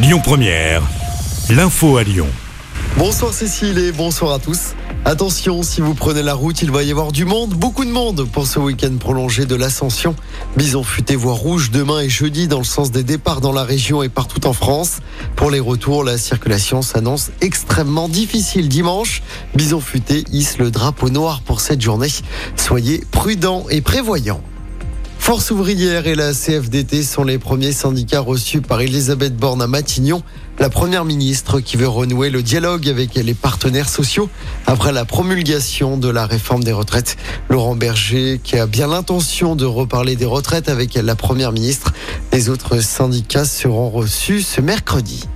Lyon Première, l'info à Lyon. Bonsoir Cécile et bonsoir à tous. Attention, si vous prenez la route, il va y avoir du monde, beaucoup de monde pour ce week-end prolongé de l'Ascension. Bison futé voie rouge demain et jeudi dans le sens des départs dans la région et partout en France. Pour les retours, la circulation s'annonce extrêmement difficile dimanche. Bison futé hisse le drapeau noir pour cette journée. Soyez prudents et prévoyants. Force ouvrière et la CFDT sont les premiers syndicats reçus par Elisabeth Borne à Matignon, la première ministre qui veut renouer le dialogue avec les partenaires sociaux après la promulgation de la réforme des retraites. Laurent Berger qui a bien l'intention de reparler des retraites avec la première ministre. Les autres syndicats seront reçus ce mercredi.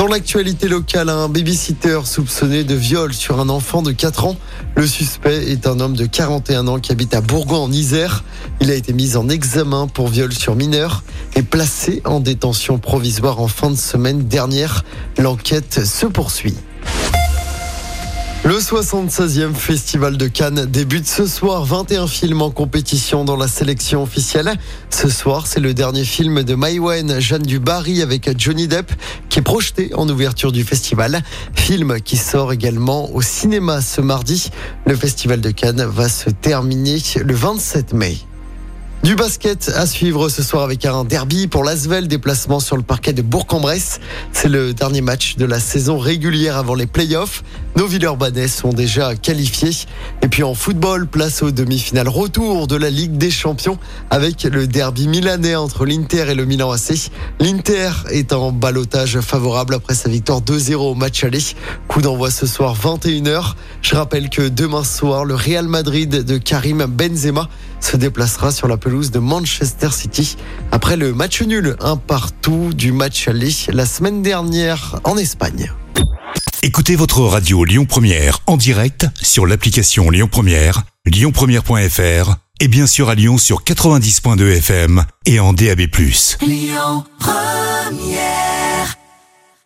Dans l'actualité locale, un babysitter soupçonné de viol sur un enfant de 4 ans. Le suspect est un homme de 41 ans qui habite à Bourgoin en Isère. Il a été mis en examen pour viol sur mineur et placé en détention provisoire en fin de semaine dernière. L'enquête se poursuit. Le 76e Festival de Cannes débute ce soir. 21 films en compétition dans la sélection officielle. Ce soir, c'est le dernier film de Maïwen, Jeanne du Barry avec Johnny Depp qui est projeté en ouverture du festival. Film qui sort également au cinéma ce mardi. Le Festival de Cannes va se terminer le 27 mai. Du basket à suivre ce soir avec un derby pour l'Asvel, déplacement sur le parquet de Bourg-en-Bresse. C'est le dernier match de la saison régulière avant les playoffs. Nos Villeurbanais sont déjà qualifiés. Et puis en football, place aux demi-finales retour de la Ligue des Champions avec le derby milanais entre l'Inter et le Milan AC. L'Inter est en balotage favorable après sa victoire 2-0 au match aller. Coup d'envoi ce soir 21h. Je rappelle que demain soir, le Real Madrid de Karim Benzema se déplacera sur la pelouse de Manchester City après le match nul un partout du match aller la semaine dernière en Espagne. Écoutez votre radio Lyon Première en direct sur l'application Lyon Première, lyonpremière.fr et bien sûr à Lyon sur 90.2 FM et en DAB+. Lyon Première